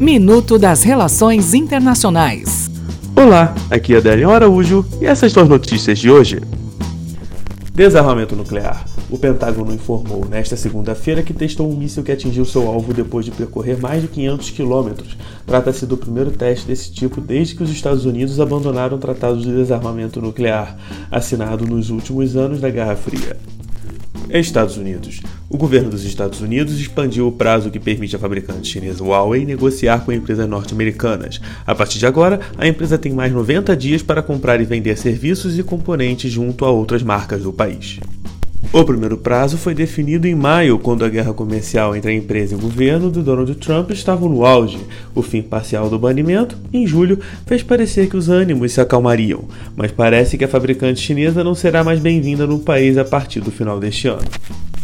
Minuto das Relações Internacionais. Olá, aqui é Adélio Araújo e essas são as notícias de hoje. Desarmamento nuclear. O Pentágono informou nesta segunda-feira que testou um míssil que atingiu seu alvo depois de percorrer mais de 500 quilômetros. Trata-se do primeiro teste desse tipo desde que os Estados Unidos abandonaram o Tratado de Desarmamento Nuclear, assinado nos últimos anos da Guerra Fria. Estados Unidos. O governo dos Estados Unidos expandiu o prazo que permite à fabricante chinesa Huawei negociar com empresas norte-americanas. A partir de agora, a empresa tem mais 90 dias para comprar e vender serviços e componentes junto a outras marcas do país. O primeiro prazo foi definido em maio, quando a guerra comercial entre a empresa e o governo de Donald Trump estava no auge. O fim parcial do banimento, em julho, fez parecer que os ânimos se acalmariam, mas parece que a fabricante chinesa não será mais bem-vinda no país a partir do final deste ano.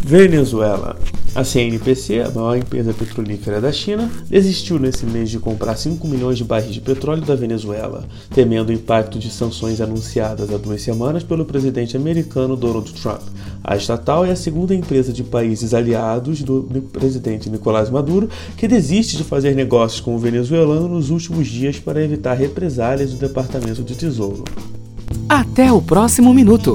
Venezuela. A CNPC, a maior empresa petrolífera da China, desistiu nesse mês de comprar 5 milhões de barris de petróleo da Venezuela, temendo o impacto de sanções anunciadas há duas semanas pelo presidente americano Donald Trump. A estatal é a segunda empresa de países aliados do presidente Nicolás Maduro que desiste de fazer negócios com o venezuelano nos últimos dias para evitar represálias do Departamento de Tesouro. Até o próximo minuto.